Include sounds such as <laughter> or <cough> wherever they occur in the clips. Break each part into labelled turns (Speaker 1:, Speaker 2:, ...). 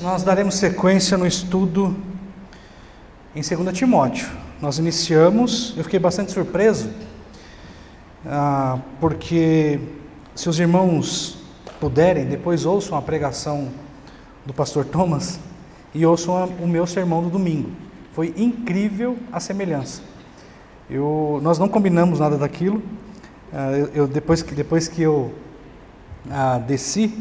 Speaker 1: Nós daremos sequência no estudo em 2 Timóteo. Nós iniciamos, eu fiquei bastante surpreso, ah, porque se os irmãos puderem, depois ouçam a pregação do pastor Thomas e ouçam o meu sermão do domingo. Foi incrível a semelhança. Eu, nós não combinamos nada daquilo. Ah, eu, eu, depois, que, depois que eu ah, desci,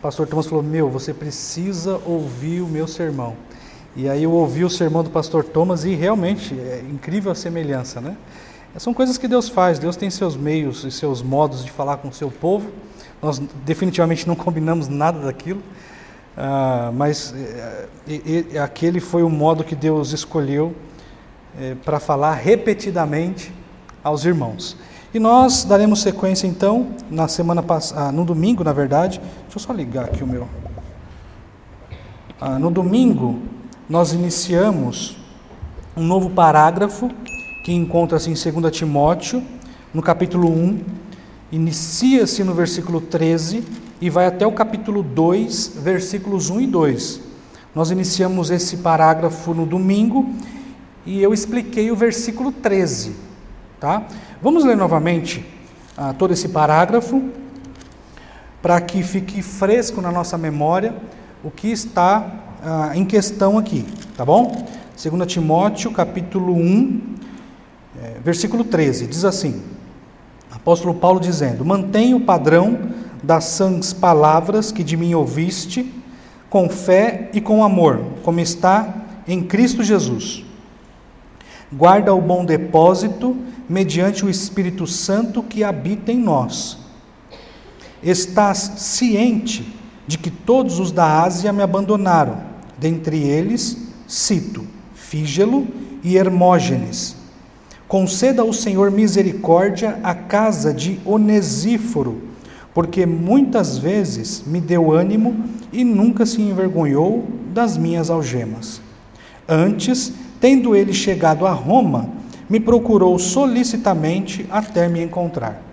Speaker 1: pastor Thomas falou: Meu, você precisa ouvir o meu sermão. E aí eu ouvi o sermão do pastor Thomas e realmente é incrível a semelhança, né? São coisas que Deus faz, Deus tem seus meios e seus modos de falar com o seu povo. Nós definitivamente não combinamos nada daquilo, ah, mas é, aquele foi o modo que Deus escolheu para falar repetidamente aos irmãos. E nós daremos sequência então na semana passada, ah, no domingo, na verdade. Deixa eu só ligar aqui o meu. Ah, no domingo nós iniciamos um novo parágrafo que encontra-se em 2 Timóteo, no capítulo 1, inicia-se no versículo 13 e vai até o capítulo 2, versículos 1 e 2. Nós iniciamos esse parágrafo no domingo e eu expliquei o versículo 13, tá? Vamos ler novamente ah, todo esse parágrafo, para que fique fresco na nossa memória o que está ah, em questão aqui, tá bom? 2 Timóteo, capítulo 1, é, versículo 13, diz assim: Apóstolo Paulo dizendo: Mantenha o padrão das sãs palavras que de mim ouviste, com fé e com amor, como está em Cristo Jesus. Guarda o bom depósito mediante o Espírito Santo que habita em nós. Estás ciente de que todos os da Ásia me abandonaram, dentre eles, cito, Fígelo e Hermógenes. Conceda ao Senhor misericórdia à casa de Onesíforo, porque muitas vezes me deu ânimo e nunca se envergonhou das minhas algemas. Antes, tendo ele chegado a Roma, me procurou solicitamente até me encontrar.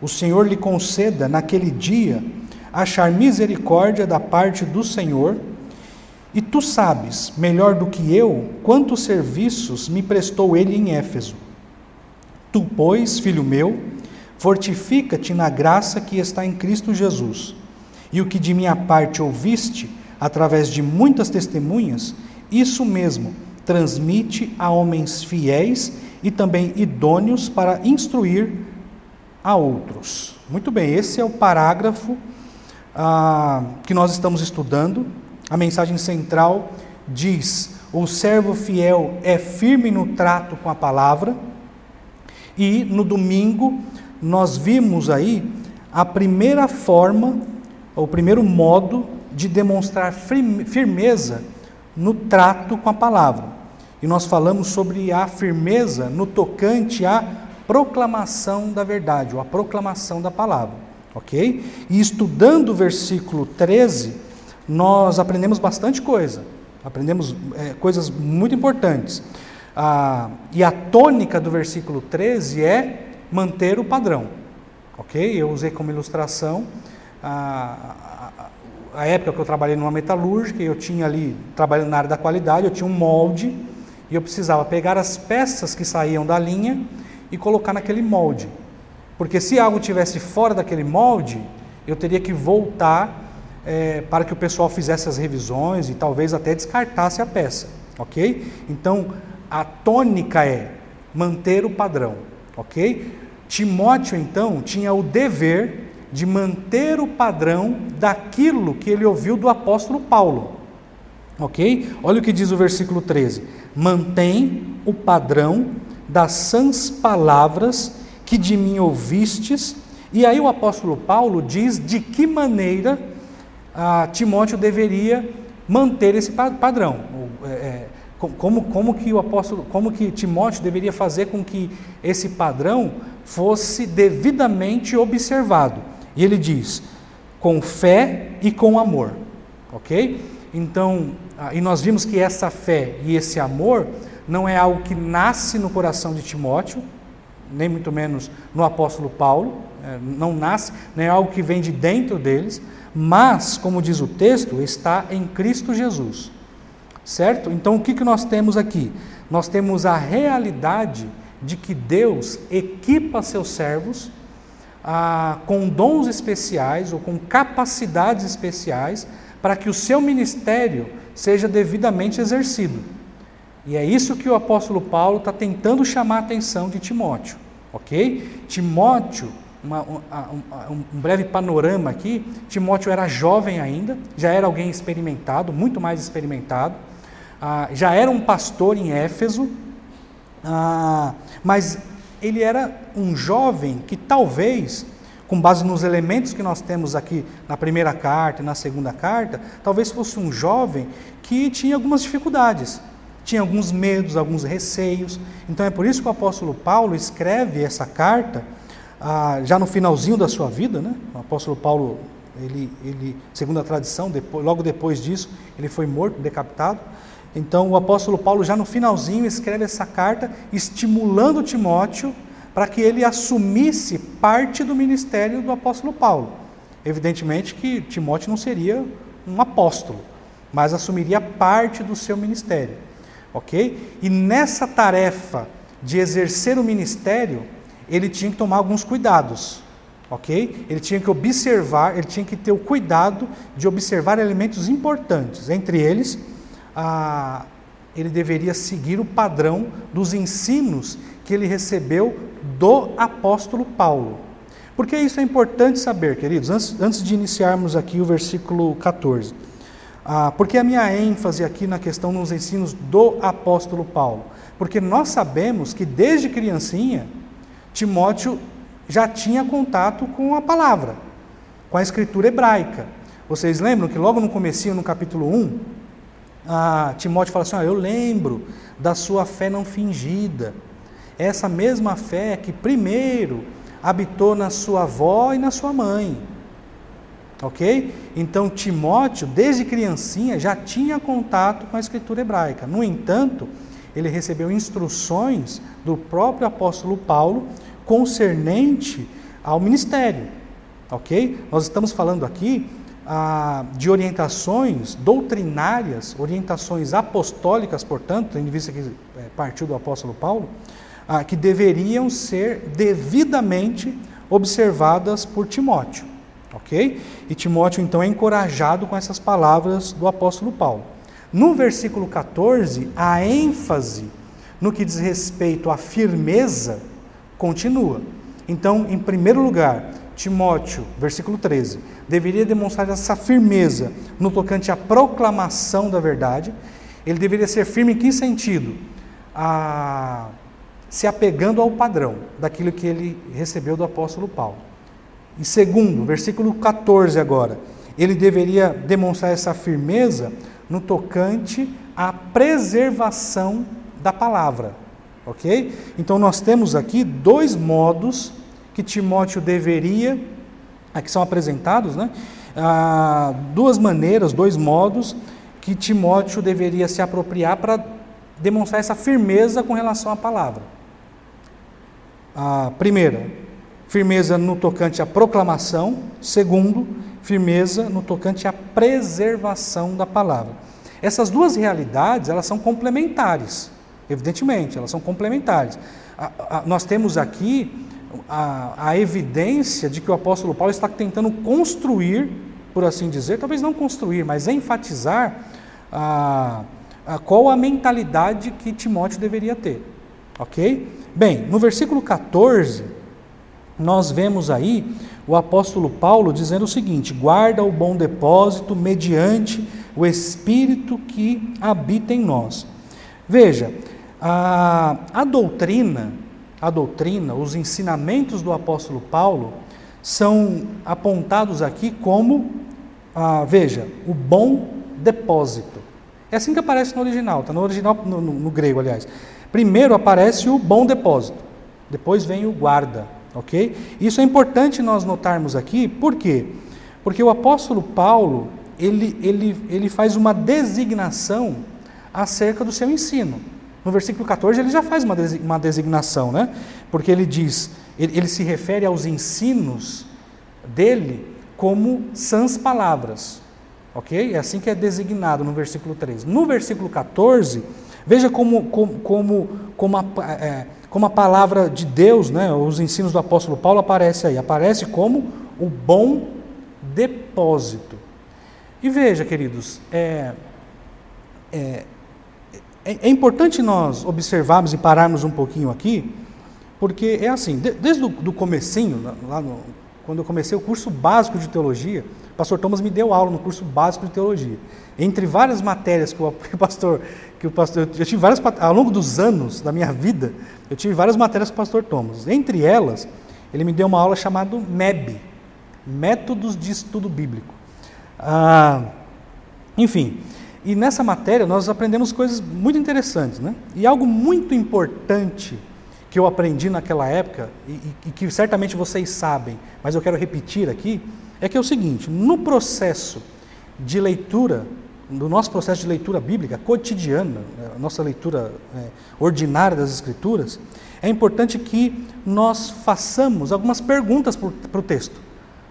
Speaker 1: O Senhor lhe conceda, naquele dia, achar misericórdia da parte do Senhor, e tu sabes, melhor do que eu, quantos serviços me prestou ele em Éfeso. Tu, pois, filho meu, fortifica-te na graça que está em Cristo Jesus. E o que de minha parte ouviste, através de muitas testemunhas, isso mesmo transmite a homens fiéis e também idôneos para instruir a outros. Muito bem, esse é o parágrafo ah, que nós estamos estudando. A mensagem central diz: o servo fiel é firme no trato com a palavra. E no domingo nós vimos aí a primeira forma, o primeiro modo de demonstrar firmeza no trato com a palavra e nós falamos sobre a firmeza no tocante à proclamação da verdade, ou a proclamação da palavra, ok? E estudando o versículo 13, nós aprendemos bastante coisa, aprendemos é, coisas muito importantes. Ah, e a tônica do versículo 13 é manter o padrão, ok? Eu usei como ilustração a, a, a época que eu trabalhei numa metalúrgica, eu tinha ali, trabalhando na área da qualidade, eu tinha um molde e eu precisava pegar as peças que saíam da linha e colocar naquele molde. Porque se algo tivesse fora daquele molde, eu teria que voltar é, para que o pessoal fizesse as revisões e talvez até descartasse a peça, ok? Então a tônica é manter o padrão, ok? Timóteo então tinha o dever de manter o padrão daquilo que ele ouviu do apóstolo Paulo. Ok? Olha o que diz o versículo 13: Mantém o padrão das sãs palavras que de mim ouvistes. E aí o apóstolo Paulo diz de que maneira ah, Timóteo deveria manter esse padrão. É, é como, como que o apóstolo, como que Timóteo deveria fazer com que esse padrão fosse devidamente observado. E ele diz: com fé e com amor. Ok? Então, ah, e nós vimos que essa fé e esse amor não é algo que nasce no coração de Timóteo, nem muito menos no apóstolo Paulo, é, não nasce, nem é algo que vem de dentro deles, mas, como diz o texto, está em Cristo Jesus. Certo? Então o que, que nós temos aqui? Nós temos a realidade de que Deus equipa seus servos ah, com dons especiais ou com capacidades especiais para que o seu ministério seja devidamente exercido. E é isso que o apóstolo Paulo está tentando chamar a atenção de Timóteo, ok? Timóteo, uma, um, um, breve panorama aqui: Timóteo era jovem ainda, já era alguém experimentado, muito mais experimentado, ah, já era um pastor em Éfeso, ah, mas ele era um jovem que talvez com base nos elementos que nós temos aqui na primeira carta e na segunda carta, talvez fosse um jovem que tinha algumas dificuldades, tinha alguns medos, alguns receios. Então é por isso que o apóstolo Paulo escreve essa carta ah, já no finalzinho da sua vida, né? O apóstolo Paulo, ele, ele, segundo a tradição, depois, logo depois disso, ele foi morto, decapitado. Então o apóstolo Paulo já no finalzinho escreve essa carta estimulando Timóteo para que ele assumisse parte do ministério do apóstolo Paulo. Evidentemente que Timóteo não seria um apóstolo, mas assumiria parte do seu ministério, ok? E nessa tarefa de exercer o ministério, ele tinha que tomar alguns cuidados, ok? Ele tinha que observar, ele tinha que ter o cuidado de observar elementos importantes, entre eles, ele deveria seguir o padrão dos ensinos que ele recebeu do apóstolo Paulo. Por que isso é importante saber, queridos? Antes, antes de iniciarmos aqui o versículo 14. Ah, porque a minha ênfase aqui na questão nos ensinos do apóstolo Paulo? Porque nós sabemos que desde criancinha, Timóteo já tinha contato com a palavra, com a escritura hebraica. Vocês lembram que logo no comecinho, no capítulo 1, ah, Timóteo fala assim, ah, eu lembro da sua fé não fingida, essa mesma fé que primeiro habitou na sua avó e na sua mãe. Ok? Então Timóteo, desde criancinha, já tinha contato com a escritura hebraica. No entanto, ele recebeu instruções do próprio apóstolo Paulo concernente ao ministério. Ok? Nós estamos falando aqui ah, de orientações doutrinárias, orientações apostólicas, portanto, tendo vista que é, partiu do apóstolo Paulo, ah, que deveriam ser devidamente observadas por Timóteo. Ok? E Timóteo então é encorajado com essas palavras do apóstolo Paulo. No versículo 14, a ênfase no que diz respeito à firmeza continua. Então, em primeiro lugar, Timóteo, versículo 13, deveria demonstrar essa firmeza no tocante à proclamação da verdade. Ele deveria ser firme em que sentido? A se apegando ao padrão daquilo que ele recebeu do apóstolo Paulo. E segundo, versículo 14 agora, ele deveria demonstrar essa firmeza no tocante à preservação da palavra, ok? Então nós temos aqui dois modos que Timóteo deveria, aqui são apresentados, né? Ah, duas maneiras, dois modos que Timóteo deveria se apropriar para demonstrar essa firmeza com relação à palavra. A primeira, firmeza no tocante à proclamação. Segundo, firmeza no tocante à preservação da palavra. Essas duas realidades, elas são complementares. Evidentemente, elas são complementares. A, a, nós temos aqui a, a, evidência de que o apóstolo Paulo está tentando construir, por assim dizer, talvez não construir, mas enfatizar a, qual a mentalidade que Timóteo deveria ter. Ok? Bem, no versículo 14, nós vemos aí o apóstolo Paulo dizendo o seguinte: guarda o bom depósito mediante o Espírito que habita em nós. Veja, a, a doutrina, a doutrina, os ensinamentos do apóstolo Paulo são apontados aqui como, ah, veja, o bom depósito. É assim que aparece no original, está no original, no, no, no grego, aliás. Primeiro aparece o bom depósito, depois vem o guarda, ok? Isso é importante nós notarmos aqui, por quê? Porque o apóstolo Paulo, ele, ele, ele faz uma designação acerca do seu ensino. No versículo 14 ele já faz uma designação, né? Porque ele diz, ele, ele se refere aos ensinos dele como sãs palavras. Ok? É assim que é designado no versículo 13. No versículo 14, veja como, como, como, como, a, é, como a palavra de Deus, né, os ensinos do apóstolo Paulo aparece aí. Aparece como o bom depósito. E veja, queridos, é, é, é, é importante nós observarmos e pararmos um pouquinho aqui, porque é assim, de, desde o do comecinho, lá no, quando eu comecei o curso básico de teologia, pastor Thomas me deu aula no curso básico de teologia. Entre várias matérias que o, <laughs> pastor, que o pastor, eu tive várias ao longo dos anos da minha vida, eu tive várias matérias com o pastor Thomas. Entre elas, ele me deu uma aula chamada MEB, Métodos de Estudo Bíblico. Ah, enfim, e nessa matéria nós aprendemos coisas muito interessantes, né? E algo muito importante que eu aprendi naquela época, e, e, que certamente vocês sabem, mas eu quero repetir aqui, é que é o seguinte: no processo de leitura, no nosso processo de leitura bíblica cotidiana, né, a nossa leitura é, ordinária das Escrituras, é importante que nós façamos algumas perguntas para o texto,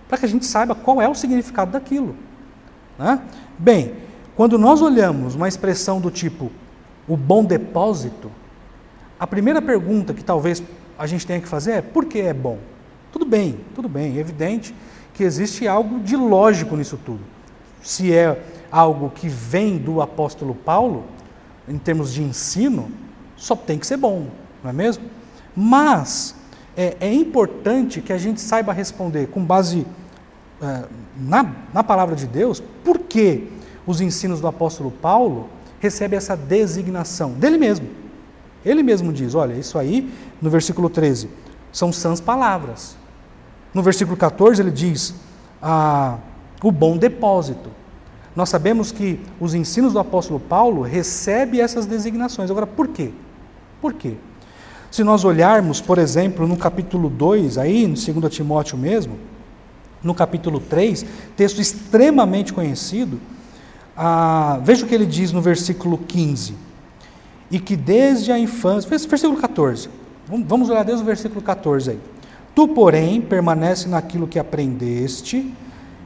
Speaker 1: para que a gente saiba qual é o significado daquilo. Né? Bem, quando nós olhamos uma expressão do tipo o bom depósito, a primeira pergunta que talvez a gente tenha que fazer é por que é bom? Tudo bem, tudo bem, é evidente que existe algo de lógico nisso tudo. Se é algo que vem do apóstolo Paulo, em termos de ensino, só tem que ser bom, não é mesmo? Mas é, é importante que a gente saiba responder com base é, na, na palavra de Deus, por que os ensinos do apóstolo Paulo recebem essa designação dele mesmo. Ele mesmo diz: olha, isso aí, no versículo 13, são sãs palavras. No versículo 14, ele diz: ah, o bom depósito. Nós sabemos que os ensinos do apóstolo Paulo recebem essas designações. Agora, por quê? Por quê? Se nós olharmos, por exemplo, no capítulo 2, aí, no 2 Timóteo mesmo, no capítulo 3, texto extremamente conhecido, ah, veja o que ele diz no versículo 15. E que desde a infância, versículo 14, vamos olhar desde o versículo 14 aí. Tu, porém, permanece naquilo que aprendeste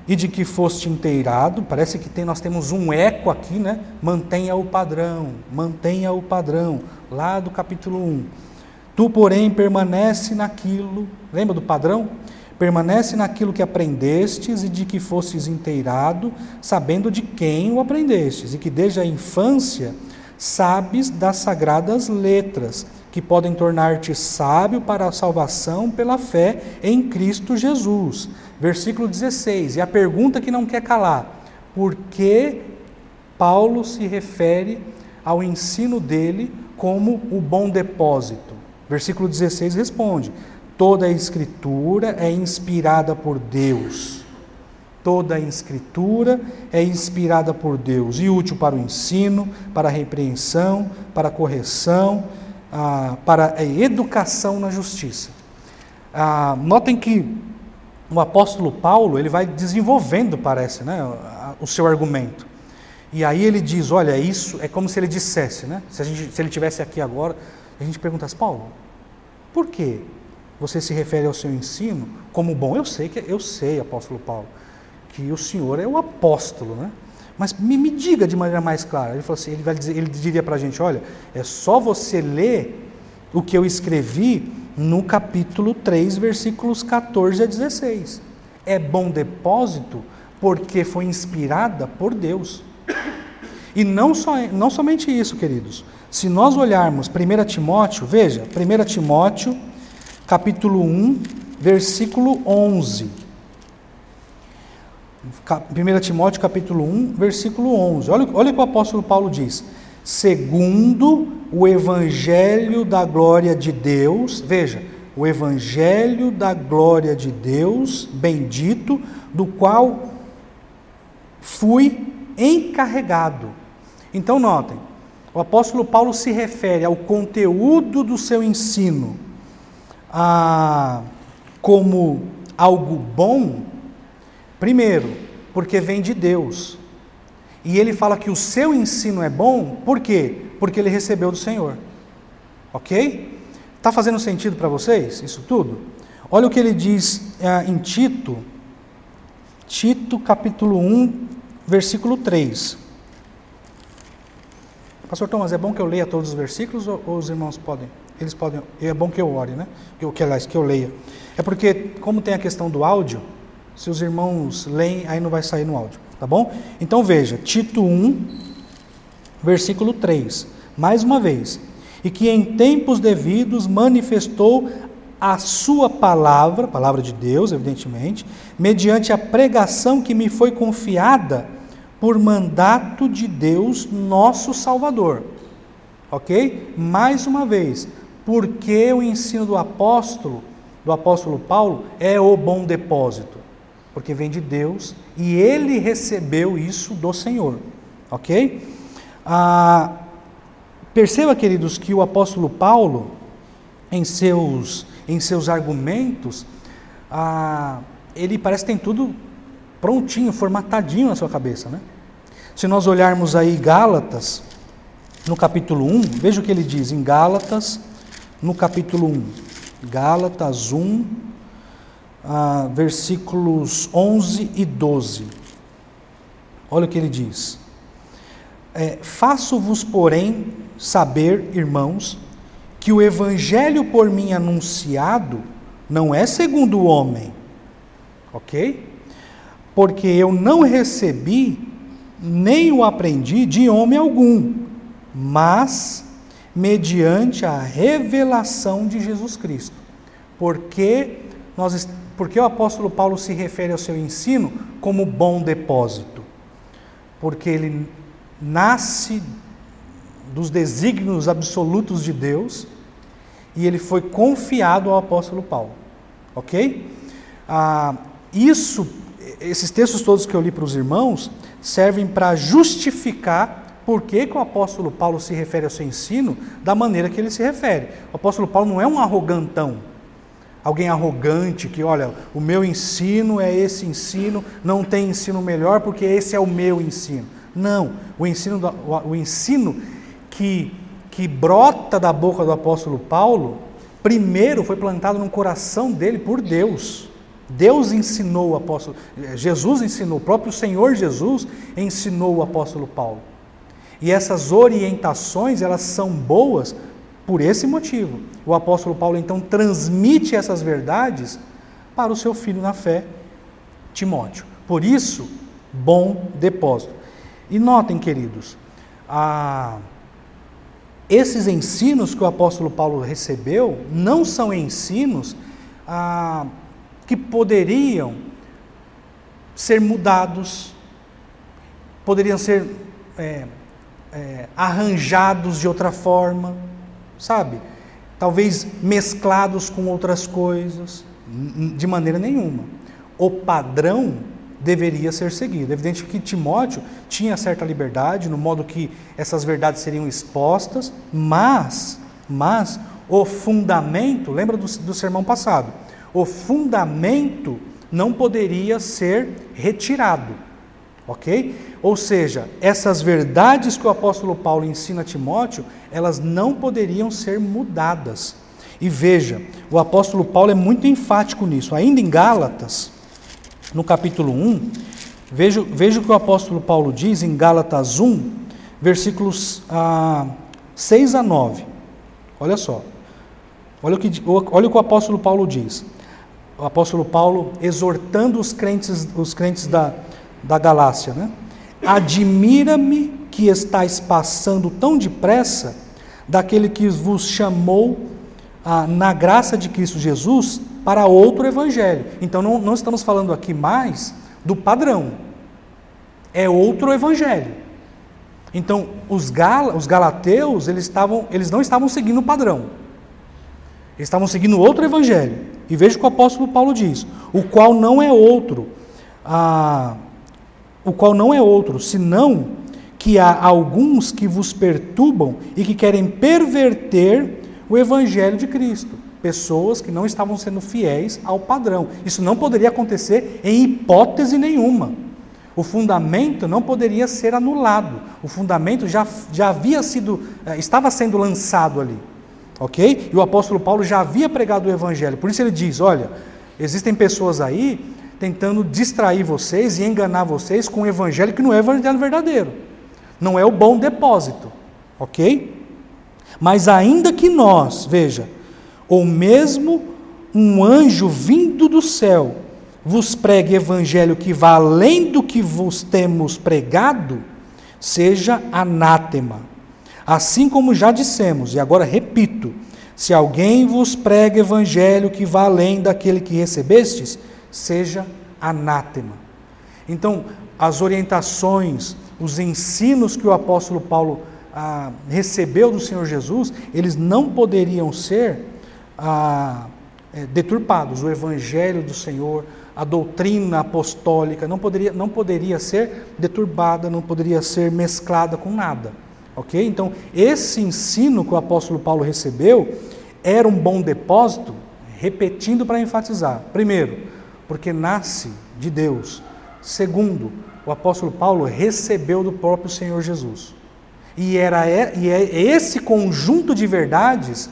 Speaker 1: e de que foste inteirado. Parece que tem, nós temos um eco aqui, né? Mantenha o padrão, mantenha o padrão, lá do capítulo 1. Tu, porém, permanece naquilo, lembra do padrão? Permanece naquilo que aprendestes e de que fostes inteirado, sabendo de quem o aprendestes, e que desde a infância sabes das sagradas letras, que podem tornar-te sábio para a salvação pela fé em Cristo Jesus. Versículo 16, e a pergunta que não quer calar: por que Paulo se refere ao ensino dele como o bom depósito? Versículo 16 responde: Toda a Escritura é inspirada por Deus. Toda a Escritura é inspirada por Deus e útil para o ensino, para a repreensão, para a correção, ah, para a educação na justiça. Ah, notem que o apóstolo Paulo ele vai desenvolvendo, parece, né, o seu argumento. E aí ele diz, olha, isso é como se ele dissesse, né? Se, gente, se ele tivesse aqui agora, a gente perguntasse, Paulo, por quê? você se refere ao seu ensino como bom. Eu sei que eu sei, apóstolo Paulo, que o Senhor é o apóstolo, né? Mas me, me diga de maneira mais clara. Ele falou assim, ele vai dizer, ele diria para a gente, olha, é só você ler o que eu escrevi no capítulo 3, versículos 14 a 16. É bom depósito porque foi inspirada por Deus. E não, só, não somente isso, queridos. Se nós olharmos 1 Timóteo, veja, 1 Timóteo capítulo 1, versículo 11. 1 Timóteo capítulo 1, versículo 11. Olha, olha o que o apóstolo Paulo diz. Segundo o evangelho da glória de Deus, veja, o evangelho da glória de Deus, bendito, do qual fui encarregado. Então notem, o apóstolo Paulo se refere ao conteúdo do seu ensino ah, como algo bom, primeiro, porque vem de Deus. E ele fala que o seu ensino é bom, por quê? Porque ele recebeu do Senhor. Ok? Está fazendo sentido para vocês isso tudo? Olha o que ele diz é, em Tito, Tito capítulo 1, versículo 3. Pastor Thomas, é bom que eu leia todos os versículos ou, ou os irmãos podem? Eles podem. É bom que eu ore, né? Que, que, aliás, que eu leia. É porque, como tem a questão do áudio, se os irmãos leem, aí não vai sair no áudio, tá bom? Então veja, Tito 1, versículo 3. Mais uma vez. E que em tempos devidos manifestou a sua palavra, palavra de Deus, evidentemente, mediante a pregação que me foi confiada por mandato de Deus, nosso Salvador. Ok? Mais uma vez, porque o ensino do apóstolo, do apóstolo Paulo, é o bom depósito? Porque vem de Deus e ele recebeu isso do Senhor. Ok? Ah, perceba, queridos, que o apóstolo Paulo, em seus, em seus argumentos, ah, ele parece que tem tudo prontinho, formatadinho na sua cabeça, né? Se nós olharmos aí Gálatas, no capítulo 1, veja o que ele diz em Gálatas, no capítulo 1. Gálatas 1, versículos 11 e 12. Olha o que ele diz. É, Faço-vos, porém, saber, irmãos, que o evangelho por mim anunciado não é segundo o homem, ok? Porque eu não recebi nem o aprendi de homem algum, mas mediante a revelação de Jesus Cristo. Porque nós porque o apóstolo Paulo se refere ao seu ensino como bom depósito? Porque ele nasce dos desígnios absolutos de Deus e ele foi confiado ao apóstolo Paulo. Ok? Ah, isso, esses textos todos que eu li para os irmãos, servem para justificar por que, que, o apóstolo Paulo se refere ao seu ensino da maneira que ele se refere. O apóstolo Paulo não é um arrogantão, alguém arrogante que, olha, o meu ensino é esse ensino, não tem ensino melhor porque esse é o meu ensino. Não, o ensino, o ensino que, que brota da boca do apóstolo Paulo, primeiro foi plantado no coração dele por Deus. Deus ensinou o apóstolo, Jesus ensinou, o próprio Senhor Jesus ensinou o apóstolo Paulo. E essas orientações, elas são boas por esse motivo. O apóstolo Paulo então transmite essas verdades para o seu filho na fé, Timóteo. Por isso, bom depósito. E notem, queridos, a... esses ensinos que o apóstolo Paulo recebeu não são ensinos a que poderiam ser mudados, poderiam ser é, é, arranjados de outra forma, sabe? Talvez mesclados com outras coisas, de maneira nenhuma. O padrão deveria ser seguido. É evidente que Timóteo tinha certa liberdade no modo que essas verdades seriam expostas, mas, mas o fundamento, lembra do, do sermão passado? o fundamento não poderia ser retirado. Ok? Ou seja, essas verdades que o apóstolo Paulo ensina a Timóteo, elas não poderiam ser mudadas. E veja, o apóstolo Paulo é muito enfático nisso. Ainda em Gálatas, no capítulo 1, veja, veja o que o apóstolo Paulo diz em Gálatas 1, versículos ah, 6 a 9. Olha só. Olha o, que, olha o que o apóstolo Paulo diz o apóstolo Paulo exortando os crentes, os crentes da, da Galácia, né? Admira-me que estáis passando tão depressa daquele que vos chamou ah, na graça de Cristo Jesus para outro evangelho. Então não, não estamos falando aqui mais do padrão, é outro evangelho. Então os, gal, os galateus eles, estavam, eles não estavam seguindo o padrão, eles estavam seguindo outro evangelho. E veja o que o apóstolo Paulo diz: o qual não é outro, ah, o qual não é outro, senão que há alguns que vos perturbam e que querem perverter o evangelho de Cristo. Pessoas que não estavam sendo fiéis ao padrão. Isso não poderia acontecer em hipótese nenhuma. O fundamento não poderia ser anulado. O fundamento já, já havia sido, eh, estava sendo lançado ali. ok? E o apóstolo Paulo já havia pregado o evangelho, por isso ele diz: olha, existem pessoas aí tentando distrair vocês e enganar vocês com um evangelho que não é o evangelho verdadeiro, não é o bom depósito, ok? Mas ainda que nós, veja, ou mesmo um anjo vindo do céu vos pregue evangelho que vá além do que vos temos pregado, seja anátema. Assim como já dissemos, e agora repito: se alguém vos prega evangelho que vá além daquele que recebestes, seja anátema. Então, as orientações, os ensinos que o apóstolo Paulo ah, recebeu do Senhor Jesus, eles não poderiam ser ah, é, deturpados. O evangelho do Senhor, a doutrina apostólica não poderia, não poderia ser deturbada, não poderia ser mesclada com nada. Ok? Então, esse ensino que o apóstolo Paulo recebeu era um bom depósito, repetindo para enfatizar. Primeiro, porque nasce de Deus. Segundo, o apóstolo Paulo recebeu do próprio Senhor Jesus. E, era, e é esse conjunto de verdades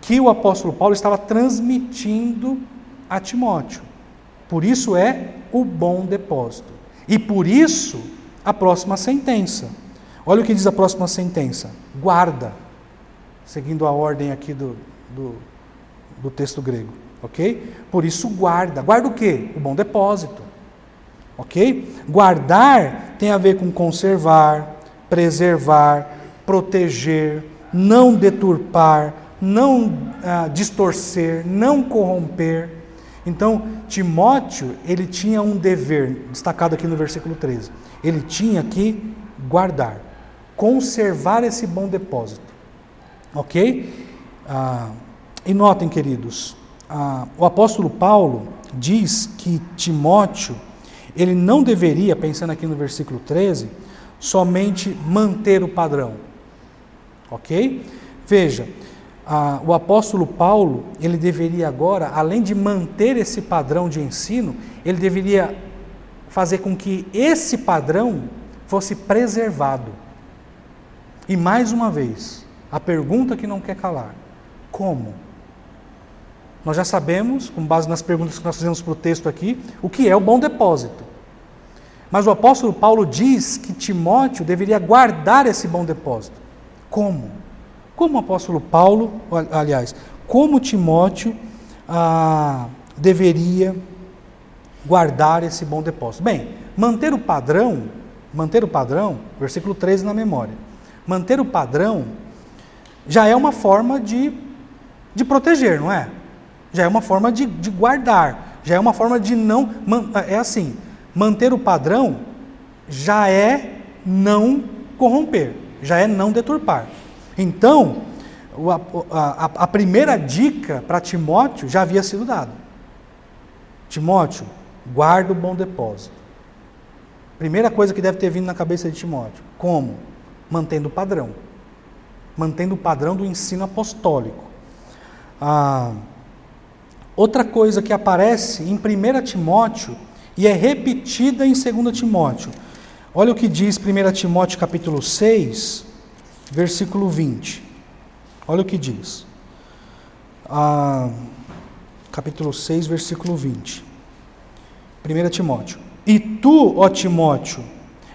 Speaker 1: que o apóstolo Paulo estava transmitindo a Timóteo. Por isso é o bom depósito. E por isso a próxima sentença. Olha o que diz a próxima sentença: guarda, seguindo a ordem aqui do, do, do texto grego, ok? Por isso, guarda. Guarda o que? O bom depósito, ok? Guardar tem a ver com conservar, preservar, proteger, não deturpar, não ah, distorcer, não corromper. Então, Timóteo, ele tinha um dever, destacado aqui no versículo 13. Ele tinha que guardar conservar esse bom depósito. Ok? Ah, e notem, queridos, ah, o apóstolo Paulo diz que Timóteo, ele não deveria, pensando aqui no versículo 13, somente manter o padrão. Ok? Veja, ah, o apóstolo Paulo, ele deveria agora, além de manter esse padrão de ensino, ele deveria fazer com que esse padrão fosse preservado. E mais uma vez, a pergunta que não quer calar: como? Nós já sabemos, com base nas perguntas que nós fizemos para o texto aqui, o que é o bom depósito. Mas o apóstolo Paulo diz que Timóteo deveria guardar esse bom depósito. Como? Como o apóstolo Paulo, aliás, como Timóteo ah, deveria guardar esse bom depósito? Bem, manter o padrão, manter o padrão, versículo 13 na memória manter o padrão já é uma forma de, de proteger, não é? Já é uma forma de, de guardar, já é uma forma de não. É assim: manter o padrão já é não corromper, já é não deturpar. Então, a, a, a primeira dica para Timóteo já havia sido dada. Timóteo, guarda o bom depósito. Primeira coisa que deve ter vindo na cabeça de Timóteo: como? mantendo o padrão, mantendo o padrão do ensino apostólico. Ah, outra coisa que aparece em 1 Timóteo e é repetida em 2 Timóteo. Olha o que diz 1 Timóteo capítulo 6, versículo 20. Olha o que diz. Ah, capítulo 6, versículo 20. 1 Timóteo. E tu, ó Timóteo,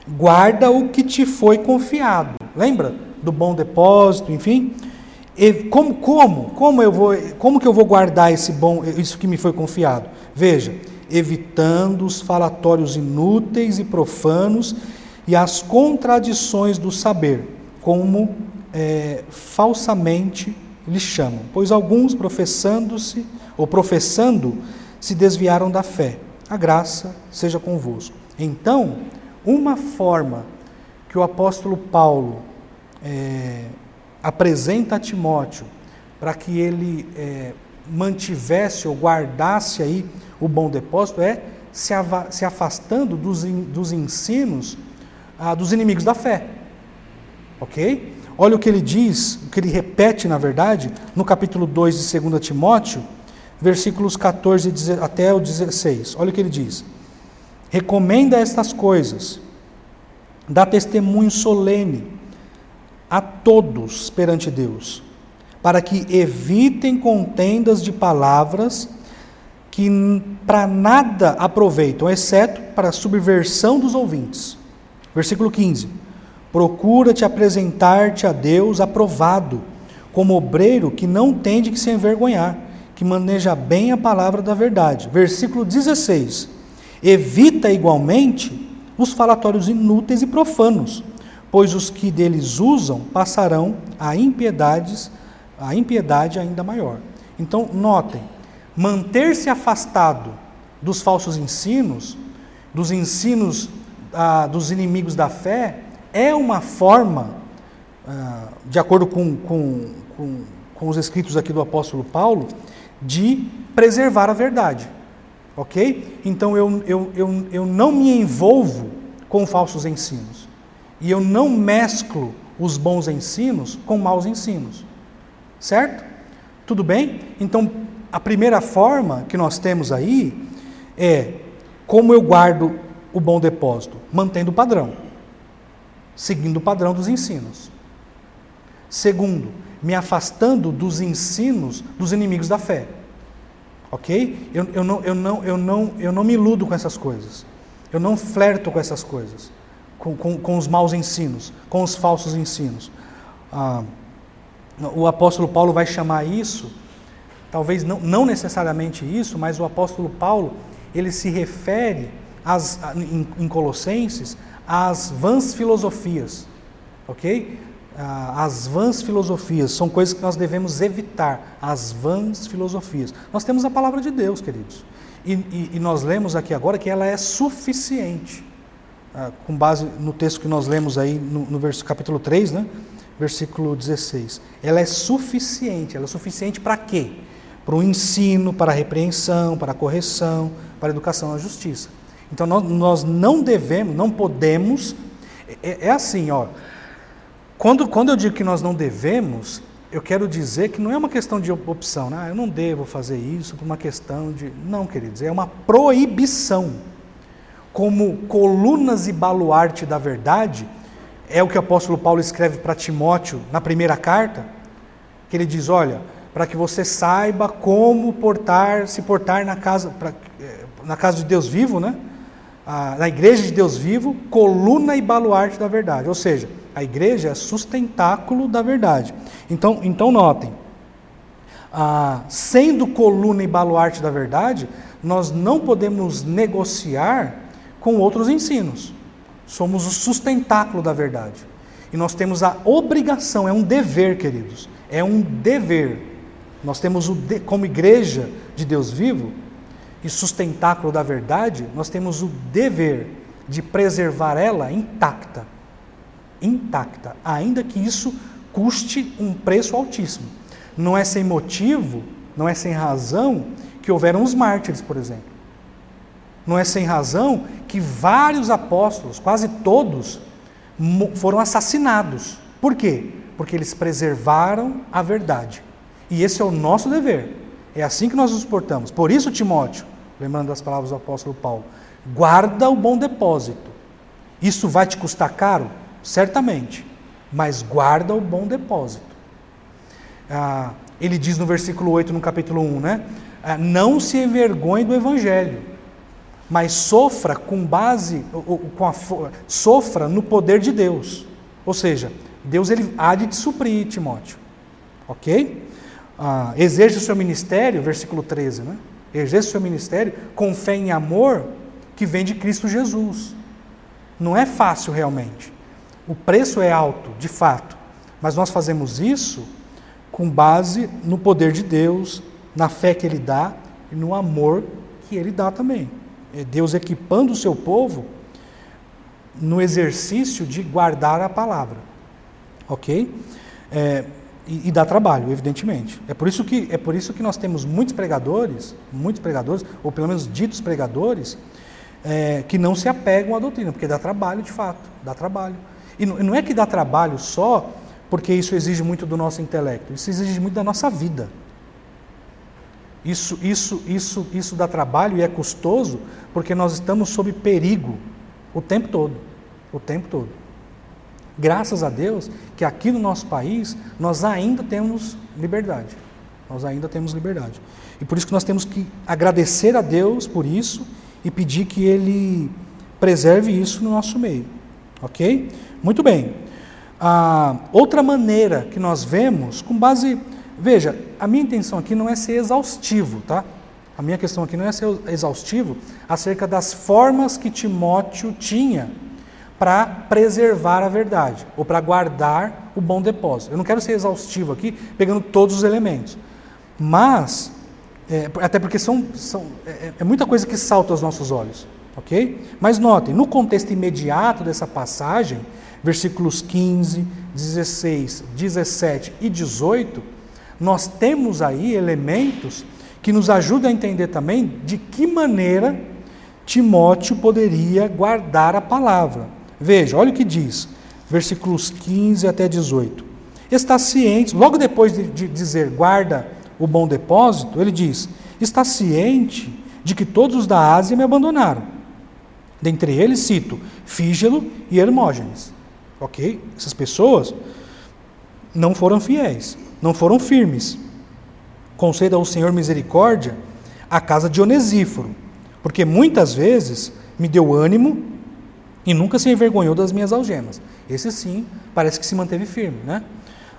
Speaker 1: guarda o que te foi confiado. Lembra do bom depósito, enfim? Como, como, como eu vou, como que eu vou guardar esse bom, isso que me foi confiado? Veja, evitando os falatórios inúteis e profanos e as contradições do saber, como é, falsamente lhes chamam, pois alguns professando-se ou professando se desviaram da fé. A graça seja convosco. Então, uma forma que o apóstolo Paulo é, apresenta a Timóteo para que ele é, mantivesse ou guardasse aí o bom depósito é se, se afastando dos, dos ensinos ah, dos inimigos da fé. Ok? Olha o que ele diz, o que ele repete, na verdade, no capítulo 2 de 2 Timóteo, versículos 14 até o 16. Olha o que ele diz recomenda estas coisas, dá testemunho solene a todos perante Deus, para que evitem contendas de palavras que para nada aproveitam, exceto para a subversão dos ouvintes. Versículo 15: Procura-te apresentar-te a Deus aprovado, como obreiro que não tem de que se envergonhar, que maneja bem a palavra da verdade. Versículo 16: Evita igualmente os falatórios inúteis e profanos, pois os que deles usam passarão a impiedades, a impiedade ainda maior. Então, notem, manter-se afastado dos falsos ensinos, dos ensinos ah, dos inimigos da fé, é uma forma, ah, de acordo com, com, com, com os escritos aqui do apóstolo Paulo, de preservar a verdade. Ok? Então eu, eu, eu, eu não me envolvo com falsos ensinos. E eu não mesclo os bons ensinos com maus ensinos. Certo? Tudo bem? Então, a primeira forma que nós temos aí é como eu guardo o bom depósito? Mantendo o padrão, seguindo o padrão dos ensinos. Segundo, me afastando dos ensinos dos inimigos da fé. Ok? Eu, eu, não, eu, não, eu, não, eu não me iludo com essas coisas. Eu não flerto com essas coisas, com, com, com os maus ensinos, com os falsos ensinos. Ah, o apóstolo Paulo vai chamar isso, talvez não, não necessariamente isso, mas o apóstolo Paulo ele se refere às, em, em Colossenses às vãs filosofias, ok? Ah, as vãs filosofias são coisas que nós devemos evitar, as vãs filosofias. Nós temos a palavra de Deus, queridos, e, e, e nós lemos aqui agora que ela é suficiente, ah, com base no texto que nós lemos aí no, no verso, capítulo 3, né? versículo 16. Ela é suficiente, ela é suficiente para quê? Para o ensino, para a repreensão, para a correção, para a educação à justiça. Então nós, nós não devemos, não podemos, é, é assim, ó. Quando, quando eu digo que nós não devemos, eu quero dizer que não é uma questão de opção, né? Ah, eu não devo fazer isso por uma questão de. Não, queridos, é uma proibição. Como colunas e baluarte da verdade, é o que o apóstolo Paulo escreve para Timóteo na primeira carta, que ele diz: olha, para que você saiba como portar, se portar na casa, pra, eh, na casa de Deus vivo, né? Ah, na igreja de Deus vivo, coluna e baluarte da verdade. Ou seja, a igreja é sustentáculo da verdade. Então, então notem, ah, sendo coluna e baluarte da verdade, nós não podemos negociar com outros ensinos. Somos o sustentáculo da verdade. E nós temos a obrigação, é um dever, queridos, é um dever. Nós temos o de, como igreja de Deus vivo e sustentáculo da verdade, nós temos o dever de preservar ela intacta intacta, ainda que isso custe um preço altíssimo. Não é sem motivo, não é sem razão que houveram os mártires, por exemplo. Não é sem razão que vários apóstolos, quase todos, foram assassinados. Por quê? Porque eles preservaram a verdade. E esse é o nosso dever. É assim que nós nos portamos. Por isso, Timóteo, lembrando das palavras do apóstolo Paulo, guarda o bom depósito. Isso vai te custar caro? certamente, mas guarda o bom depósito. Ah, ele diz no versículo 8, no capítulo 1, né? Ah, não se envergonhe do evangelho, mas sofra com base, com a, sofra no poder de Deus. Ou seja, Deus ele há de te suprir, Timóteo. Ok? Ah, exerce o seu ministério, versículo 13, né? Exerce o seu ministério com fé em amor que vem de Cristo Jesus. Não é fácil realmente. O preço é alto, de fato, mas nós fazemos isso com base no poder de Deus, na fé que Ele dá e no amor que Ele dá também. É Deus equipando o seu povo no exercício de guardar a palavra, ok? É, e, e dá trabalho, evidentemente. É por isso que é por isso que nós temos muitos pregadores, muitos pregadores, ou pelo menos ditos pregadores, é, que não se apegam à doutrina, porque dá trabalho de fato, dá trabalho. E não é que dá trabalho só porque isso exige muito do nosso intelecto, isso exige muito da nossa vida. Isso, isso, isso, isso dá trabalho e é custoso porque nós estamos sob perigo o tempo todo, o tempo todo. Graças a Deus que aqui no nosso país nós ainda temos liberdade. Nós ainda temos liberdade. E por isso que nós temos que agradecer a Deus por isso e pedir que Ele preserve isso no nosso meio. Ok? Muito bem. Ah, outra maneira que nós vemos, com base. Veja, a minha intenção aqui não é ser exaustivo, tá? A minha questão aqui não é ser exaustivo acerca das formas que Timóteo tinha para preservar a verdade, ou para guardar o bom depósito. Eu não quero ser exaustivo aqui, pegando todos os elementos. Mas, é, até porque são, são é, é muita coisa que salta aos nossos olhos. Ok? Mas notem, no contexto imediato dessa passagem, versículos 15, 16, 17 e 18, nós temos aí elementos que nos ajudam a entender também de que maneira Timóteo poderia guardar a palavra. Veja, olha o que diz, versículos 15 até 18. Está ciente, logo depois de, dizer guarda o bom depósito, ele diz: está ciente de que todos os da Ásia me abandonaram. Dentre eles cito Fígelo e Hermógenes. Ok? Essas pessoas não foram fiéis, não foram firmes. Conceda ao Senhor misericórdia à casa de Onesíforo, porque muitas vezes me deu ânimo e nunca se envergonhou das minhas algemas. Esse sim parece que se manteve firme, né?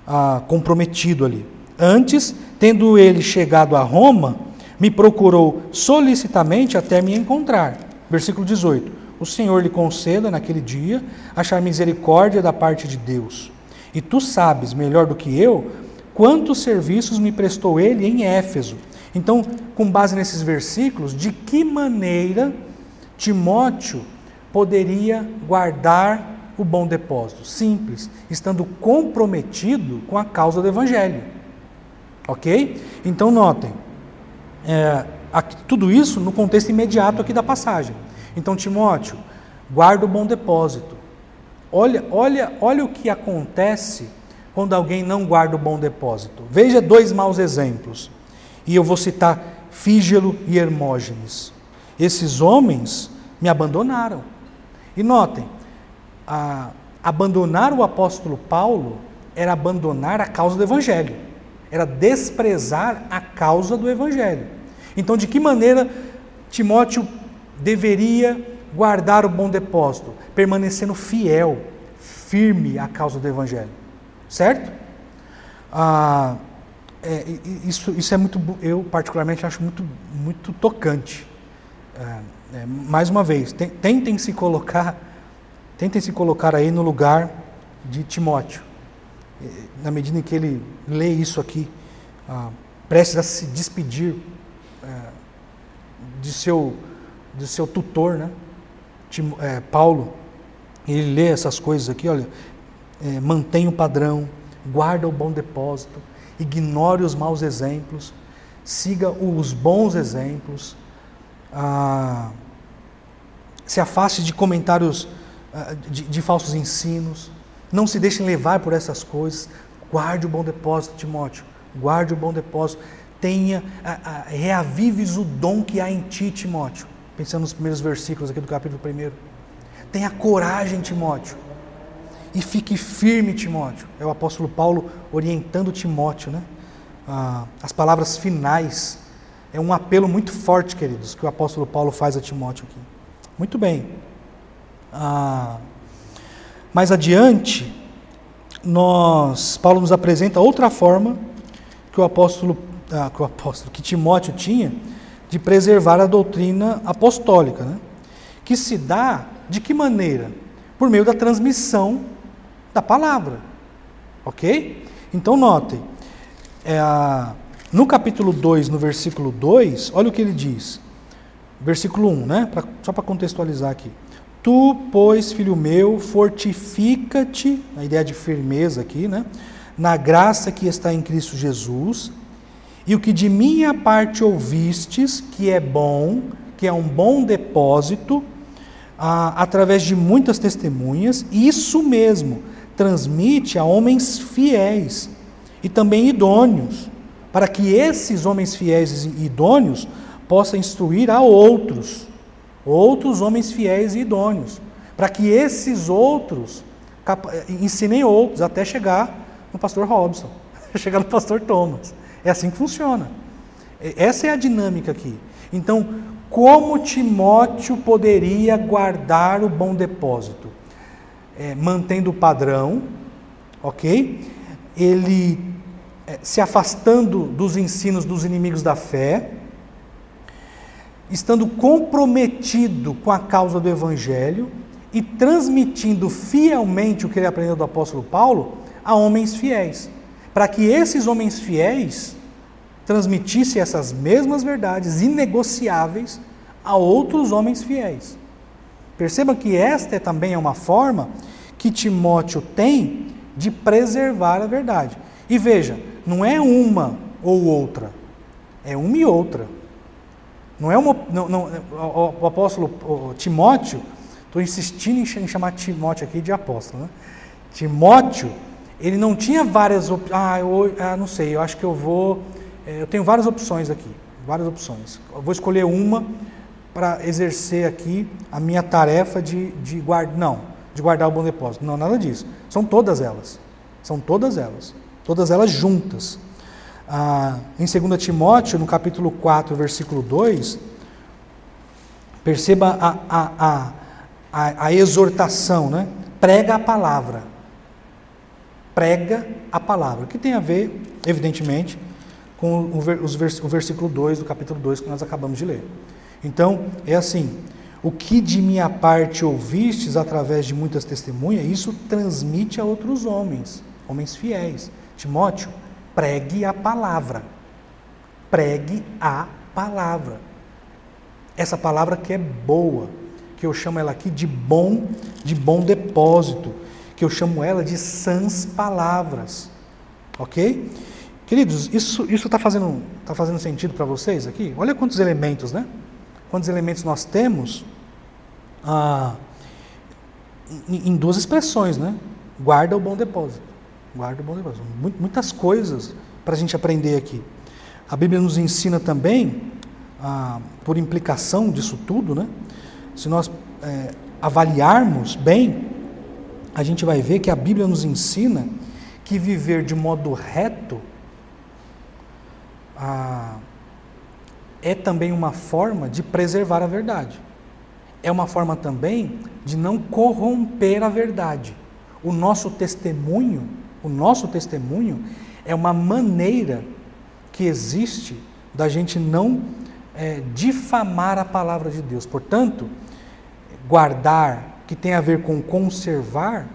Speaker 1: Ah, comprometido ali. Antes, tendo ele chegado a Roma, me procurou solicitamente até me encontrar. Versículo 18: O Senhor lhe conceda naquele dia achar misericórdia da parte de Deus. E tu sabes melhor do que eu quantos serviços me prestou ele em Éfeso. Então, com base nesses versículos, de que maneira Timóteo poderia guardar o bom depósito? Simples, estando comprometido com a causa do Evangelho. Ok? Então, notem, é, aqui, tudo isso no contexto imediato aqui da passagem. Então, Timóteo, guarda o bom depósito. Olha, olha, olha o que acontece quando alguém não guarda o bom depósito. Veja dois maus exemplos. E eu vou citar Fígelo e Hermógenes. Esses homens me abandonaram. E notem, a, abandonar o apóstolo Paulo era abandonar a causa do evangelho, era desprezar a causa do evangelho. Então, de que maneira Timóteo deveria guardar o bom depósito? Permanecendo fiel, firme à causa do evangelho, certo? Ah, é, isso, isso é muito, eu particularmente acho muito, muito tocante. É, é, mais uma vez, tentem se colocar, tentem se colocar aí no lugar de Timóteo. Na medida em que ele lê isso aqui, ah, prestes a se despedir é, de, seu, de seu tutor, né? Tim, é, Paulo, ele lê essas coisas aqui, olha, é, mantenha o padrão, guarda o bom depósito, ignore os maus exemplos, siga os bons exemplos, ah, se afaste de comentários de, de, falsos ensinos, não se deixe levar por essas coisas, guarde o bom depósito, Timóteo, guarde o bom depósito, tenha, ah, ah, reavives o dom que há em ti, Timóteo, pensando nos primeiros versículos aqui do capítulo 1. Tenha coragem, Timóteo, e fique firme, Timóteo. É o apóstolo Paulo orientando Timóteo, né? Ah, as palavras finais é um apelo muito forte, queridos, que o apóstolo Paulo faz a Timóteo aqui. Muito bem. Ah, mais adiante, nós, Paulo nos apresenta outra forma que o apóstolo, ah, que o apóstolo, que Timóteo tinha de preservar a doutrina apostólica, né? que se dá de que maneira? Por meio da transmissão da palavra, ok? Então notem, é, no capítulo 2, no versículo 2, olha o que ele diz. Versículo 1, né? Pra, só para contextualizar aqui. Tu, pois, filho meu, fortifica-te, a ideia de firmeza aqui, né? Na graça que está em Cristo Jesus, e o que de minha parte ouvistes, que é bom, que é um bom depósito, ah, através de muitas testemunhas, isso mesmo transmite a homens fiéis e também idôneos para que esses homens fiéis e idôneos possam instruir a outros, outros homens fiéis e idôneos, para que esses outros ensinei outros até chegar no pastor Robson, <laughs> chegar no pastor Thomas. É assim que funciona. Essa é a dinâmica aqui. Então, como Timóteo poderia guardar o bom depósito? É, mantendo o padrão, ok? Ele é, se afastando dos ensinos dos inimigos da fé, estando comprometido com a causa do Evangelho e transmitindo fielmente o que ele aprendeu do apóstolo Paulo a homens fiéis, para que esses homens fiéis transmitissem essas mesmas verdades inegociáveis a outros homens fiéis. Perceba que esta é também é uma forma que Timóteo tem de preservar a verdade. E veja, não é uma ou outra, é uma e outra. Não é uma. Não, não, o, apóstolo o Timóteo, estou insistindo em chamar Timóteo aqui de apóstolo. Né? Timóteo, ele não tinha várias opções. Ah, eu, ah, não sei, eu acho que eu vou. É, eu tenho várias opções aqui, várias opções. Eu vou escolher uma para exercer aqui a minha tarefa de, de guardar. Não, de guardar o bom depósito. Não, nada disso. São todas elas. São todas elas. Todas elas juntas ah, em 2 Timóteo, no capítulo 4, versículo 2, perceba a, a, a, a, a exortação, né? prega a palavra. Prega a palavra, que tem a ver, evidentemente, com o, vers, o versículo 2 do capítulo 2 que nós acabamos de ler. Então, é assim: o que de minha parte ouvistes através de muitas testemunhas, isso transmite a outros homens, homens fiéis. Timóteo, Pregue a palavra. Pregue a palavra. Essa palavra que é boa, que eu chamo ela aqui de bom, de bom depósito, que eu chamo ela de sãs palavras. Ok? Queridos, isso está fazendo, tá fazendo sentido para vocês aqui? Olha quantos elementos, né? Quantos elementos nós temos ah, em, em duas expressões, né? Guarda o bom depósito. Guarda o bom negócio. Muitas coisas para a gente aprender aqui. A Bíblia nos ensina também, ah, por implicação disso tudo, né? se nós é, avaliarmos bem, a gente vai ver que a Bíblia nos ensina que viver de modo reto ah, é também uma forma de preservar a verdade. É uma forma também de não corromper a verdade. O nosso testemunho o nosso testemunho é uma maneira que existe da gente não é, difamar a palavra de Deus. Portanto, guardar, que tem a ver com conservar,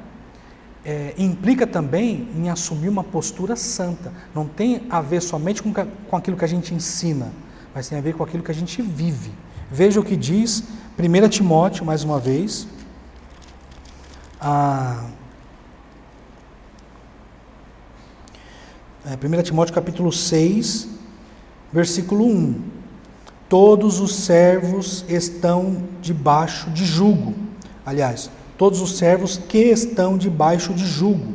Speaker 1: é, implica também em assumir uma postura santa. Não tem a ver somente com, com aquilo que a gente ensina, mas tem a ver com aquilo que a gente vive. Veja o que diz 1 Timóteo, mais uma vez. Ah, É, 1 Timóteo capítulo 6, versículo 1. Todos os servos estão debaixo de jugo. Aliás, todos os servos que estão debaixo de jugo.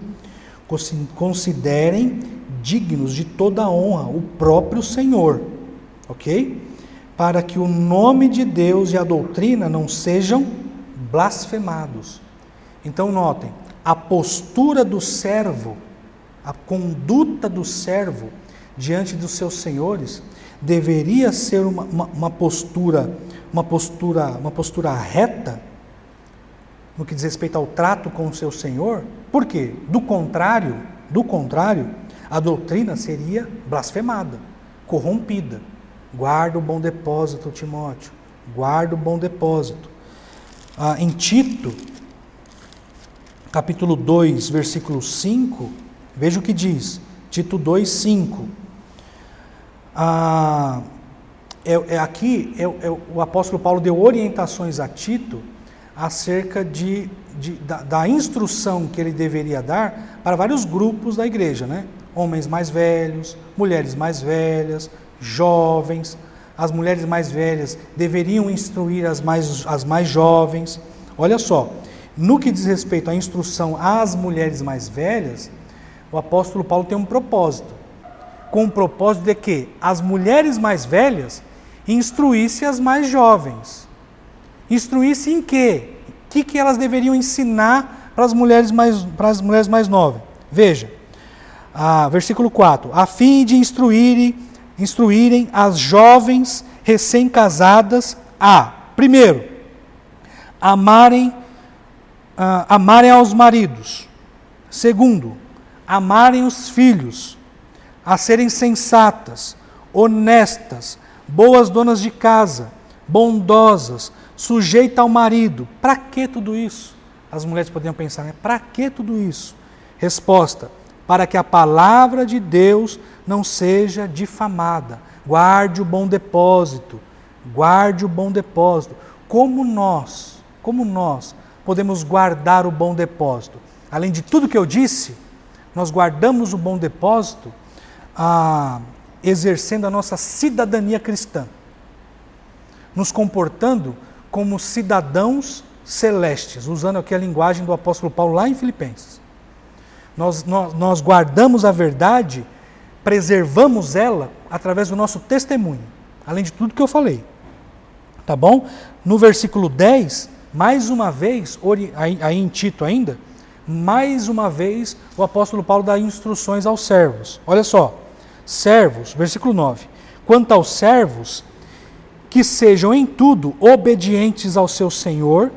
Speaker 1: Considerem dignos de toda honra o próprio Senhor. Ok? Para que o nome de Deus e a doutrina não sejam blasfemados. Então, notem, a postura do servo a conduta do servo diante dos seus senhores deveria ser uma, uma, uma, postura, uma postura, uma postura reta no que diz respeito ao trato com o seu senhor. Por quê? Do contrário, do contrário, a doutrina seria blasfemada, corrompida. Guarda o bom depósito, Timóteo. Guarda o bom depósito. Ah, em Tito, capítulo 2, versículo 5, Veja o que diz, Tito 2,5. Ah, é, é, aqui é, é, o apóstolo Paulo deu orientações a Tito acerca de, de da, da, instrução que ele deveria dar para vários grupos da igreja, né? Homens mais velhos, mulheres mais velhas, jovens. As mulheres mais velhas deveriam instruir as mais, as mais jovens. Olha só, no que diz respeito à instrução às mulheres mais velhas, o apóstolo Paulo tem um propósito. Com o propósito de que as mulheres mais velhas instruíssem as mais jovens. Instruíssem em quê? O que, que elas deveriam ensinar para as mulheres mais, para as mulheres mais novas. Veja, ah, versículo 4: a fim de instruírem, instruírem as jovens recém-casadas a, primeiro, amarem, ah, amarem aos maridos. Segundo, amarem os filhos, a serem sensatas, honestas, boas donas de casa, bondosas, sujeita ao marido. Para que tudo isso? As mulheres poderiam pensar, né? Para que tudo isso? Resposta: para que a palavra de Deus não seja difamada. Guarde o bom depósito. Guarde o bom depósito. Como nós, como nós podemos guardar o bom depósito? Além de tudo que eu disse, nós guardamos o bom depósito ah, exercendo a nossa cidadania cristã, nos comportando como cidadãos celestes, usando aqui a linguagem do apóstolo Paulo lá em Filipenses. Nós, nós, nós guardamos a verdade, preservamos ela através do nosso testemunho, além de tudo que eu falei. Tá bom? No versículo 10, mais uma vez, aí, em Tito ainda, mais uma vez o apóstolo Paulo dá instruções aos servos. Olha só, servos, versículo 9. Quanto aos servos, que sejam em tudo obedientes ao seu Senhor,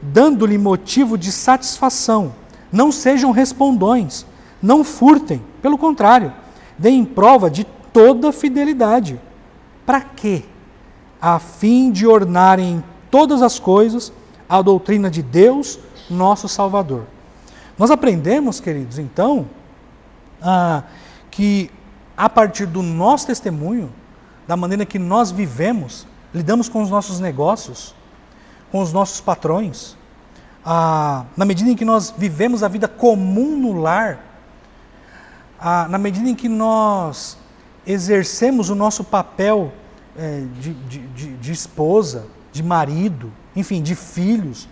Speaker 1: dando-lhe motivo de satisfação. Não sejam respondões, não furtem, pelo contrário, deem prova de toda fidelidade. Para quê? A fim de ornarem em todas as coisas a doutrina de Deus, nosso Salvador. Nós aprendemos, queridos, então, ah, que a partir do nosso testemunho, da maneira que nós vivemos, lidamos com os nossos negócios, com os nossos patrões, ah, na medida em que nós vivemos a vida comum no lar, ah, na medida em que nós exercemos o nosso papel é, de, de, de, esposa, de marido, enfim, de filhos,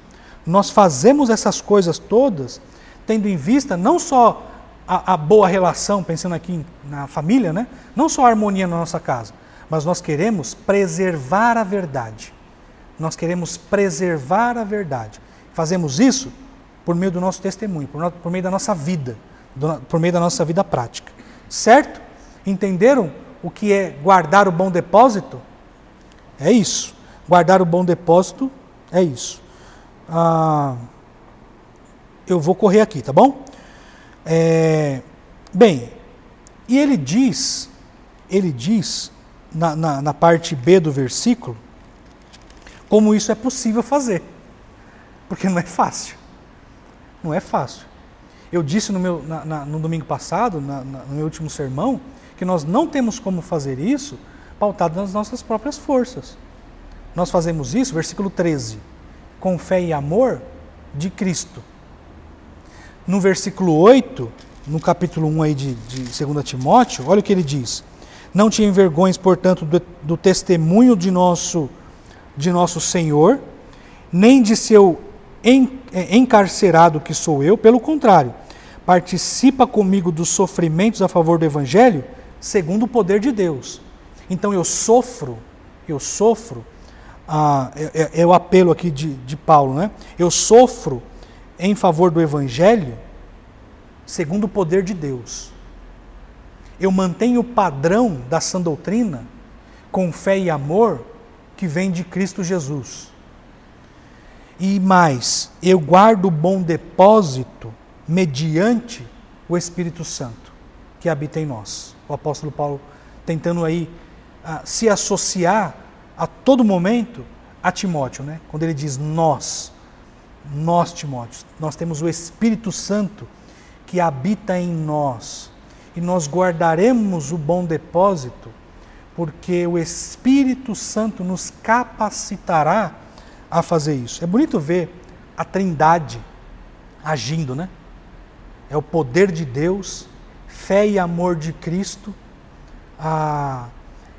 Speaker 1: nós fazemos essas coisas todas tendo em vista não só a, a, boa relação, pensando aqui na família, né? não só a harmonia na nossa casa, mas nós queremos preservar a verdade. Nós queremos preservar a verdade. Fazemos isso por meio do nosso testemunho, por, por meio da nossa vida, do, por meio da nossa vida prática. Certo? Entenderam o que é guardar o bom depósito? É isso. Guardar o bom depósito é isso. Ah, eu vou correr aqui, tá bom? É, bem, e ele diz, ele diz na, na, na, parte B do versículo, como isso é possível fazer. Porque não é fácil. Não é fácil. Eu disse no, meu, na, no domingo passado, no meu último sermão, que nós não temos como fazer isso pautado nas nossas próprias forças. Nós fazemos isso, versículo 13, com fé e amor de Cristo. No versículo 8, no capítulo 1 aí de, de 2 Timóteo, olha o que ele diz. Não te envergonhes, portanto, do, do testemunho de nosso, de nosso Senhor, nem de seu é, encarcerado que sou eu, pelo contrário, participa comigo dos sofrimentos a favor do Evangelho, segundo o poder de Deus. Então eu sofro, eu sofro, ah, é, é, é o apelo aqui de, de Paulo, né? Eu sofro em favor do Evangelho, segundo o poder de Deus eu mantenho o padrão da sã doutrina com fé e amor que vem de Cristo Jesus. E mais, eu guardo o bom depósito mediante o Espírito Santo que habita em nós. O apóstolo Paulo tentando aí uh, se associar a todo momento a Timóteo, né? Quando ele diz nós, nós Timóteo, nós temos o Espírito Santo que habita em nós e nós guardaremos o bom depósito, porque o Espírito Santo nos capacitará a fazer isso. É bonito ver a Trindade agindo, né? É o poder de Deus, fé e amor de Cristo, a,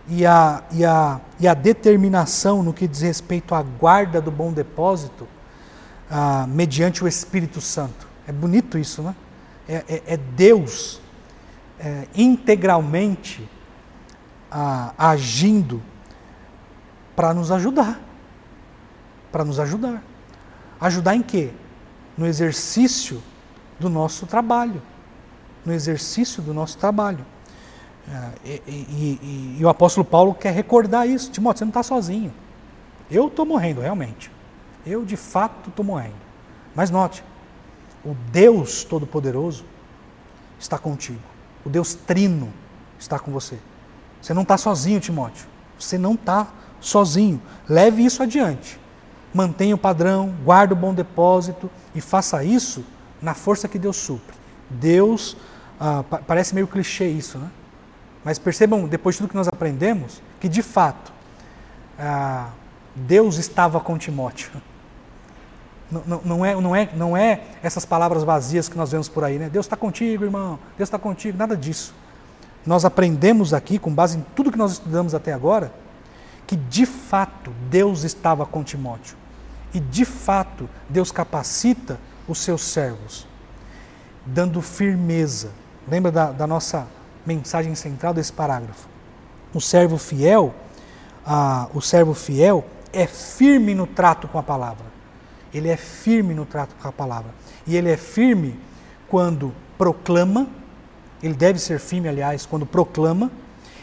Speaker 1: e, a, e, a, e a determinação no que diz respeito à guarda do bom depósito, a, mediante o Espírito Santo. É bonito isso, né? É, é, é Deus é, integralmente a, agindo para nos ajudar. Para nos ajudar. Ajudar em quê? no exercício do nosso trabalho. No exercício do nosso trabalho. É, e, e, e, e o apóstolo Paulo quer recordar isso. Timóteo, você não está sozinho. Eu estou morrendo, realmente. Eu, de fato, estou morrendo. Mas note, o Deus Todo-Poderoso está contigo. O Deus Trino está com você. Você não está sozinho, Timóteo. Você não está sozinho. Leve isso adiante. Mantenha o padrão, guarde o bom depósito e faça isso na força que Deus supre. Deus, ah, parece meio clichê isso, né? Mas percebam, depois de tudo que nós aprendemos, que de fato ah, Deus estava com Timóteo. Não, não, é, não, é, não é essas palavras vazias que nós vemos por aí, né? Deus está contigo, irmão, Deus está contigo, nada disso. Nós aprendemos aqui, com base em tudo que nós estudamos até agora, que de fato Deus estava com Timóteo. E de fato Deus capacita os seus servos, dando firmeza. Lembra da, da nossa mensagem central desse parágrafo? O servo fiel, ah, o servo fiel é firme no trato com a palavra. Ele é firme no trato com a palavra. E ele é firme quando proclama, ele deve ser firme, aliás, quando proclama,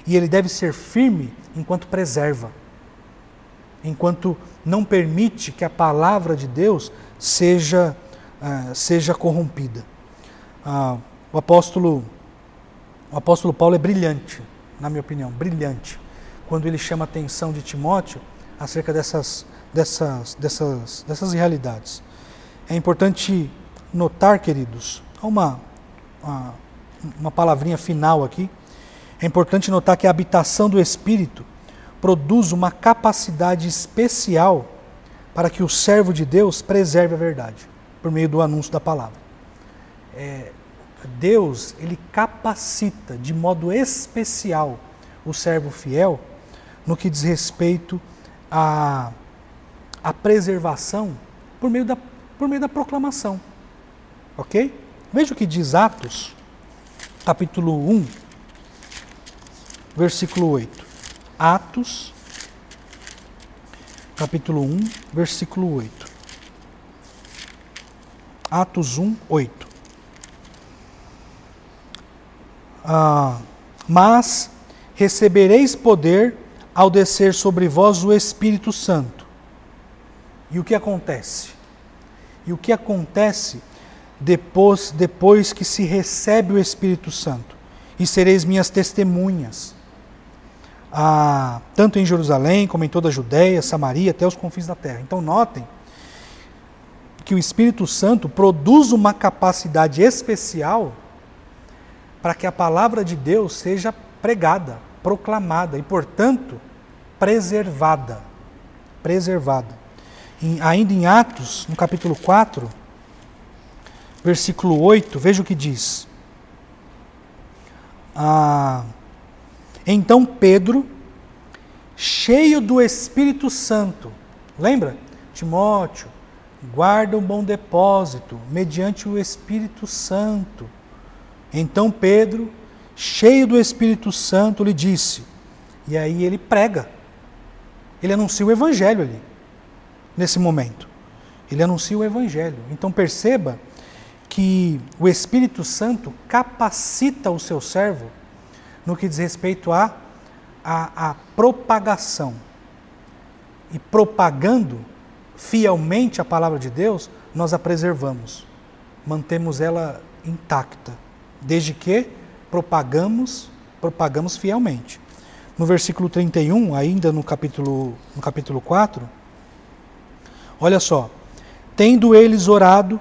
Speaker 1: e ele deve ser firme enquanto preserva, enquanto não permite que a palavra de Deus seja, uh, seja corrompida. Uh, o, apóstolo, o apóstolo Paulo é brilhante, na minha opinião, brilhante, quando ele chama a atenção de Timóteo acerca dessas dessas, dessas, dessas realidades. É importante notar, queridos, uma, uma, uma palavrinha final aqui. É importante notar que a habitação do Espírito produz uma capacidade especial para que o servo de Deus preserve a verdade, por meio do anúncio da palavra. É, Deus, ele capacita de modo especial o servo fiel no que diz respeito a a preservação por meio da, por meio da proclamação. Ok? Veja o que diz Atos, capítulo 1, versículo 8. Atos, capítulo 1, versículo 8. Atos 1, 8. Ah, mas recebereis poder ao descer sobre vós o Espírito Santo e o que acontece? E o que acontece depois, depois que se recebe o Espírito Santo? E sereis minhas testemunhas, ah, tanto em Jerusalém como em toda a Judéia, Samaria, até os confins da terra. Então, notem que o Espírito Santo produz uma capacidade especial para que a palavra de Deus seja pregada, proclamada e, portanto, preservada. Preservada em, ainda em Atos, no capítulo 4, versículo 8, veja o que diz. Ah, então Pedro, cheio do Espírito Santo, lembra? Timóteo, guarda um bom depósito, mediante o Espírito Santo. Então Pedro, cheio do Espírito Santo, lhe disse, e aí ele prega, ele anuncia o Evangelho ali nesse momento. Ele anuncia o Evangelho. Então perceba que o Espírito Santo capacita o seu servo no que diz respeito à a, a, a, propagação. E propagando fielmente a palavra de Deus, nós a preservamos, mantemos ela intacta, desde que propagamos, propagamos fielmente. No versículo 31, ainda no capítulo, no capítulo 4, Olha só. Tendo eles orado,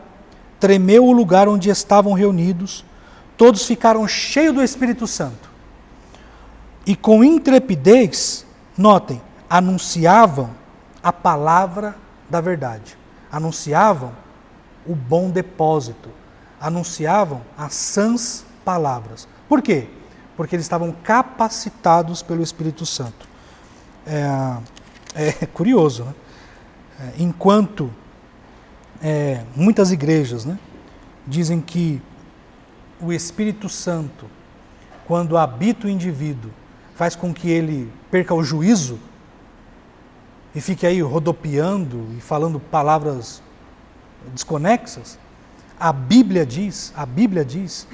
Speaker 1: tremeu o lugar onde estavam reunidos, todos ficaram cheios do Espírito Santo. E com intrepidez, notem, anunciavam a palavra da verdade, anunciavam o bom depósito, anunciavam as sãs palavras. Por quê? Porque eles estavam capacitados pelo Espírito Santo. É, é curioso, né? É, enquanto é, muitas igrejas né, dizem que o Espírito Santo, quando habita o indivíduo, faz com que ele perca o juízo e fique aí rodopiando e falando palavras desconexas, A Bíblia diz, a Bíblia diz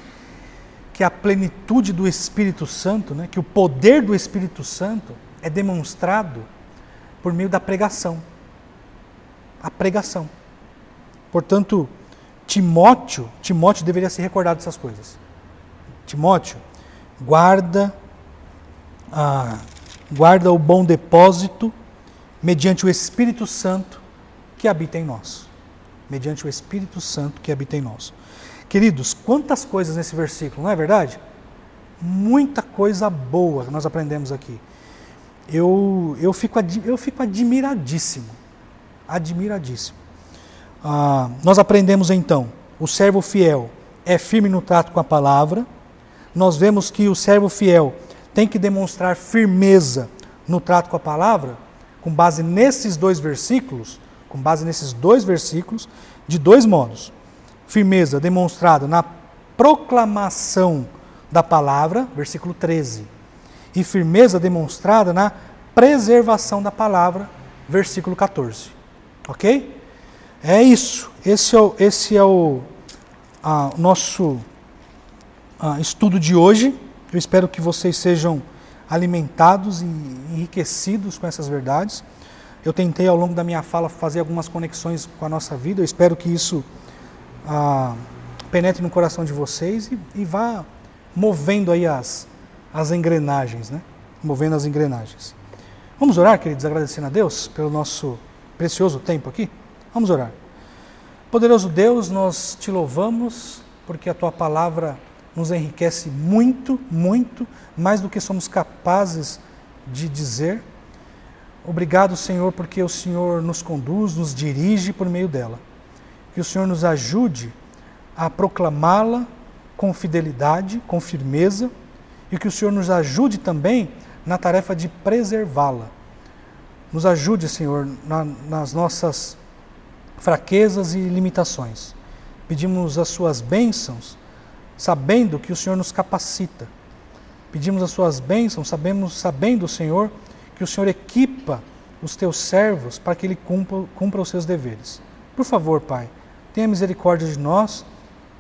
Speaker 1: que a plenitude do Espírito Santo, né, que o poder do Espírito Santo é demonstrado por meio da pregação. A pregação. Portanto, Timóteo, Timóteo deveria se recordar dessas coisas. Timóteo, guarda ah, guarda o bom depósito mediante o Espírito Santo que habita em nós. Mediante o Espírito Santo que habita em nós. Queridos, quantas coisas nesse versículo, não é verdade? Muita coisa boa que nós aprendemos aqui. Eu, eu, fico, eu fico admiradíssimo. Admiradíssimo. Ah, nós aprendemos então, o servo fiel é firme no trato com a palavra. Nós vemos que o servo fiel tem que demonstrar firmeza no trato com a palavra, com base nesses dois versículos, com base nesses dois versículos, de dois modos. Firmeza demonstrada na proclamação da palavra, versículo 13, e firmeza demonstrada na preservação da palavra, versículo 14. Ok? É isso. Esse é o, esse é o a, nosso a, estudo de hoje. Eu espero que vocês sejam alimentados e enriquecidos com essas verdades. Eu tentei ao longo da minha fala fazer algumas conexões com a nossa vida. Eu espero que isso ah, penetre no coração de vocês e, e, vá movendo aí as, as engrenagens, né? Movendo as engrenagens. Vamos orar, queridos, agradecendo a Deus pelo nosso precioso tempo aqui? Vamos orar. Poderoso Deus, nós te louvamos porque a tua palavra nos enriquece muito, muito, mais do que somos capazes de dizer. Obrigado, Senhor, porque o Senhor nos conduz, nos dirige por meio dela. Que o Senhor nos ajude a proclamá-la com fidelidade, com firmeza, e que o Senhor nos ajude também na tarefa de preservá-la. Nos ajude, Senhor, na, nas nossas fraquezas e limitações. Pedimos as suas bênçãos, sabendo que o Senhor nos capacita. Pedimos as suas bênçãos, sabemos, sabendo, Senhor, que o Senhor equipa os teus servos para que ele cumpra, cumpra os seus deveres. Por favor, Pai, tenha misericórdia de nós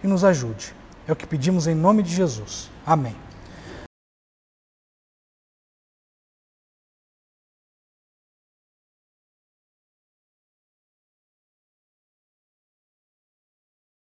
Speaker 1: e nos ajude. É o que pedimos em nome de Jesus. Amém.